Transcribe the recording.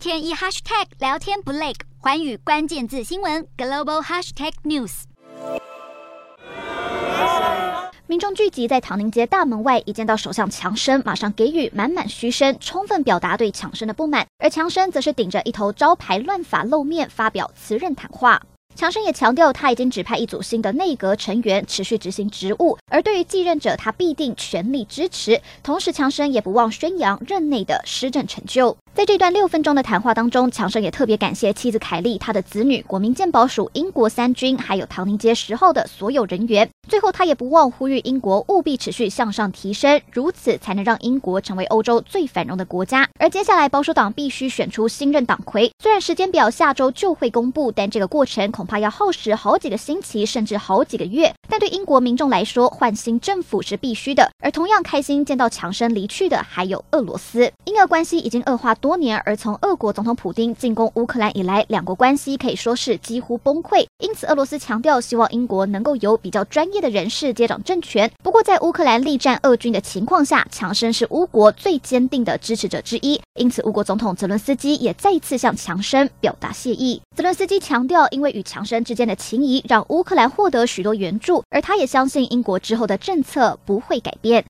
天一 hashtag 聊天不累，环宇关键字新闻 global hashtag news。民众聚集在唐宁街大门外，一见到首相强生，马上给予满满嘘声，充分表达对强生的不满。而强生则是顶着一头招牌乱发露面，发表辞任谈话。强生也强调，他已经指派一组新的内阁成员持续执行职务，而对于继任者，他必定全力支持。同时，强生也不忘宣扬任内的施政成就。在这段六分钟的谈话当中，强生也特别感谢妻子凯莉、他的子女、国民健保署、英国三军，还有唐宁街十号的所有人员。最后，他也不忘呼吁英国务必持续向上提升，如此才能让英国成为欧洲最繁荣的国家。而接下来，保守党必须选出新任党魁，虽然时间表下周就会公布，但这个过程恐怕要耗时好几个星期，甚至好几个月。但对英国民众来说，换新政府是必须的。而同样开心见到强生离去的，还有俄罗斯。英俄关系已经恶化多年，而从俄国总统普丁进攻乌克兰以来，两国关系可以说是几乎崩溃。因此，俄罗斯强调希望英国能够有比较专业的人士接掌政权。不过，在乌克兰力战俄军的情况下，强生是乌国最坚定的支持者之一。因此，乌国总统泽伦斯基也再次向强生表达谢意。泽伦斯基强调，因为与强生之间的情谊，让乌克兰获得许多援助，而他也相信英国之后的政策不会改变。